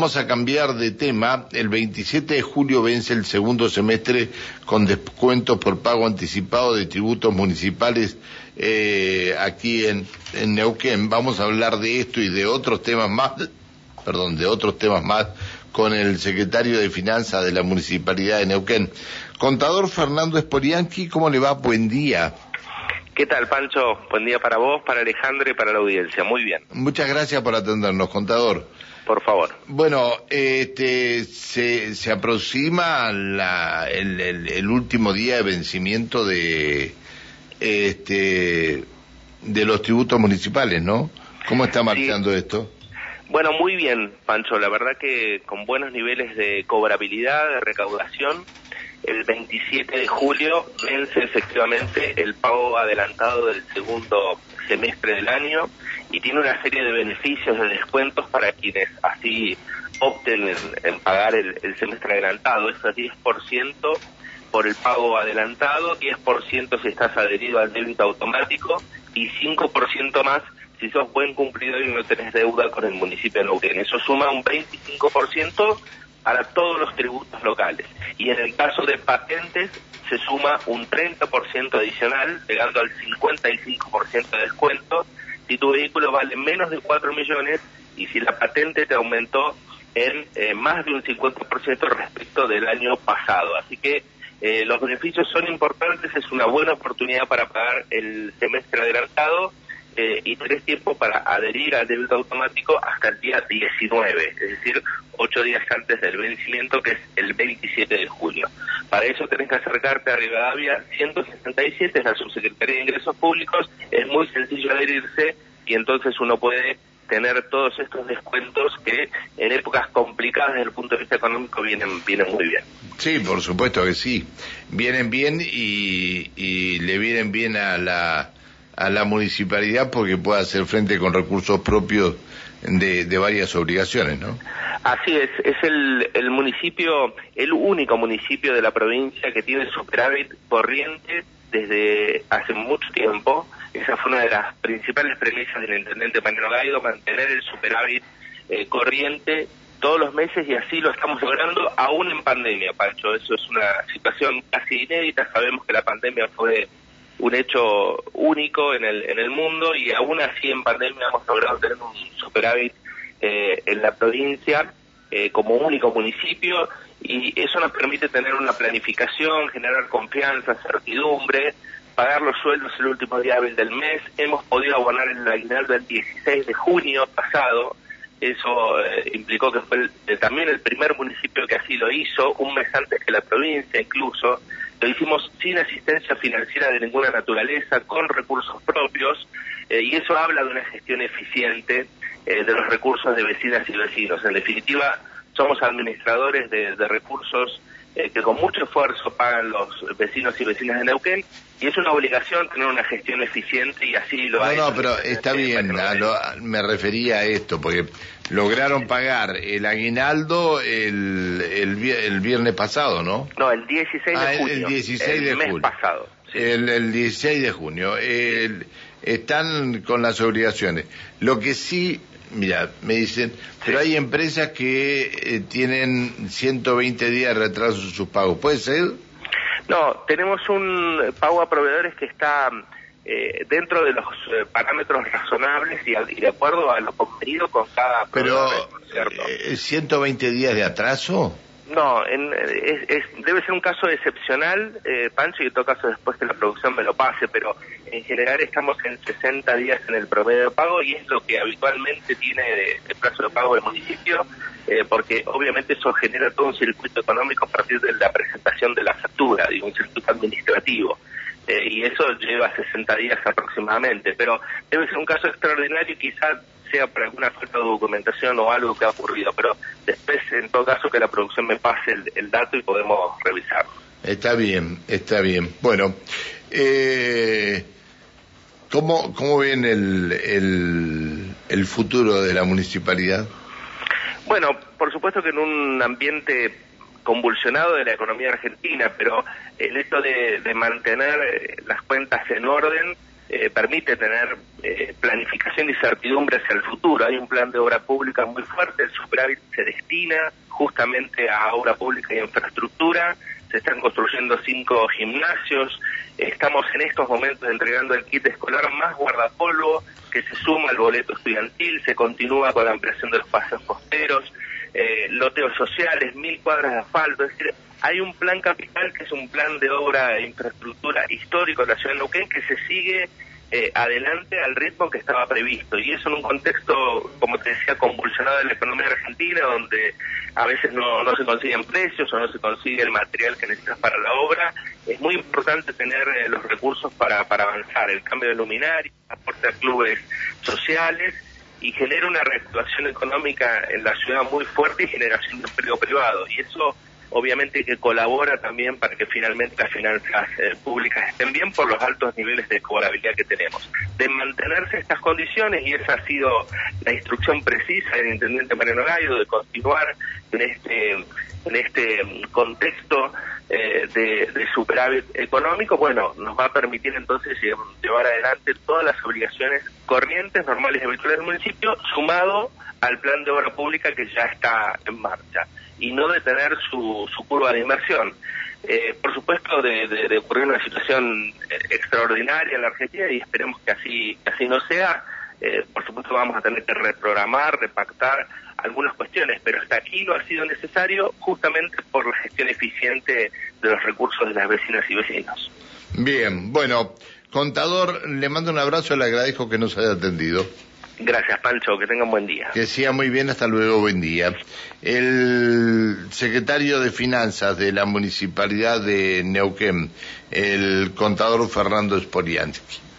Vamos a cambiar de tema. El 27 de julio vence el segundo semestre con descuentos por pago anticipado de tributos municipales eh, aquí en, Neuquén. Vamos a hablar de esto y de otros temas más, perdón, de otros temas más con el secretario de Finanzas de la Municipalidad de Neuquén. Contador Fernando Esporianqui, ¿cómo le va? Buen día. ¿Qué tal, Pancho? Buen día para vos, para Alejandro y para la audiencia. Muy bien. Muchas gracias por atendernos, contador. Por favor. Bueno, este, se, se aproxima la, el, el, último día de vencimiento de, este, de los tributos municipales, ¿no? ¿Cómo está marchando esto? Bueno, muy bien, Pancho. La verdad que con buenos niveles de cobrabilidad, de recaudación. El 27 de julio vence efectivamente el pago adelantado del segundo semestre del año y tiene una serie de beneficios, de descuentos para quienes así opten en, pagar el, semestre adelantado. Es 10% por el pago adelantado, 10% si estás adherido al débito automático y 5% más si sos buen cumplidor y no tenés deuda con el municipio de Neuquén. Eso suma un 25% para todos los tributos locales. Y en el caso de patentes se suma un 30% adicional, llegando al 55% de descuento, si tu vehículo vale menos de 4 millones y si la patente te aumentó en eh, más de un 50% respecto del año pasado. Así que eh, los beneficios son importantes, es una buena oportunidad para pagar el semestre adelantado eh, y tenés tiempo para adherir al débito automático hasta el día 19, es decir, ocho días antes del vencimiento, que es el 27 de julio. Para eso tenés que acercarte a Rivadavia 167, es la Subsecretaría de Ingresos Públicos, es muy sencillo adherirse y entonces uno puede tener todos estos descuentos que en épocas complicadas desde el punto de vista económico vienen, vienen muy bien. Sí, por supuesto que sí. Vienen bien y le vienen bien a la a la municipalidad porque pueda hacer frente con recursos propios de, de varias obligaciones, ¿no? Así es, es el, el municipio, el único municipio de la provincia que tiene superávit corriente desde hace mucho tiempo. Esa fue una de las principales premisas del intendente Manuel Gaido, mantener el superávit eh, corriente todos los meses y así lo estamos logrando aún en pandemia, Pancho. Eso es una situación casi inédita. Sabemos que la pandemia fue un hecho único en el, en el mundo y aún así en pandemia hemos logrado tener un superávit eh, en la provincia eh, como único municipio y eso nos permite tener una planificación, generar confianza, certidumbre, pagar los sueldos el último día del mes. Hemos podido abonar el aguinaldo el 16 de junio pasado. Eso eh, implicó que fue también el primer municipio que así lo hizo, un mes antes que la provincia incluso. Lo hicimos sin asistencia financiera de ninguna naturaleza, con recursos propios, eh, y eso habla de una gestión eficiente eh, de los recursos de vecinas y vecinos. En definitiva, somos administradores de, recursos eh, que con mucho esfuerzo pagan los vecinos y vecinas de Neuquén y es una obligación tener una gestión eficiente y así lo hay. No, no, pero está bien, me refería a esto, porque lograron pagar el aguinaldo el, el, viernes pasado, ¿no? No, el 16 de ah, junio. El 16 de mes pasado. El, el 16 de junio. están con las obligaciones. Lo que sí Mira, me dicen, pero hay empresas que eh, tienen 120 días de retraso en sus pagos. ¿Puede ser? No, tenemos un pago a proveedores que está eh, dentro de los eh, parámetros razonables y, de acuerdo a lo convenido con cada Pero, ¿120 días de atraso? No, en, es, debe ser un caso excepcional, eh, Pancho, y en todo caso después que la producción me lo pase, pero en general estamos en 60 días en el promedio de pago y es lo que habitualmente tiene de, plazo de pago el municipio, eh, porque obviamente eso genera todo un circuito económico a partir de la presentación de la factura, digo, un circuito administrativo. Eh, y eso lleva 60 días aproximadamente, pero debe ser un caso extraordinario y quizás sea por alguna falta de documentación o algo que ha ocurrido, pero después, en todo caso, que la producción me pase el, dato y podemos revisarlo. Está bien, está bien. Bueno, eh, ¿cómo, ¿cómo ven el, el, el futuro de la municipalidad? Bueno, por supuesto que en un ambiente convulsionado de la economía argentina, pero el hecho de, de mantener eh, las cuentas en orden eh, permite tener eh, planificación y certidumbre hacia el futuro. Hay un plan de obra pública muy fuerte, el superávit se destina justamente a obra pública y infraestructura, se están construyendo cinco gimnasios, estamos en estos momentos entregando el kit escolar más guardapolvo que se suma al boleto estudiantil, se continúa con la ampliación de los paseos costeros, eh, loteos sociales, mil cuadras de asfalto, es decir, hay un plan capital que es un plan de obra e infraestructura histórico de la ciudad de Neuquén que se sigue eh, adelante al ritmo que estaba previsto. Y eso en un contexto, como te decía, convulsionado de la economía argentina, donde a veces no, no se consiguen precios o no se consigue el material que necesitas para la obra, es muy importante tener eh, los recursos para, para avanzar. El cambio de luminaria, aporte a clubes sociales y genera una reactivación económica en la ciudad muy fuerte y generación de empleo privado. Y eso obviamente que colabora también para que finalmente las finanzas eh, públicas estén bien por los altos niveles de cobrabilidad que tenemos. De mantenerse estas condiciones, y esa ha sido la instrucción precisa del intendente Mariano Gallo, de continuar en este, en este contexto eh, de, de, superávit económico, bueno, nos va a permitir entonces llevar adelante todas las obligaciones corrientes, normales y habituales del municipio, sumado al plan de obra pública que ya está en marcha y no detener su, su curva de inversión. Eh, por supuesto, de, ocurrir una situación eh, extraordinaria en la Argentina y esperemos que así, así no sea, eh, por supuesto vamos a tener que reprogramar, repactar algunas cuestiones, pero hasta aquí no ha sido necesario justamente por la gestión eficiente de los recursos de las vecinas y vecinos. Bien, bueno, contador, le mando un abrazo y le agradezco que nos haya atendido. Gracias, Pancho. Que tengan buen día. Que sea muy bien. Hasta luego. Buen día. El secretario de Finanzas de la Municipalidad de Neuquén, el contador Fernando Sporiansky.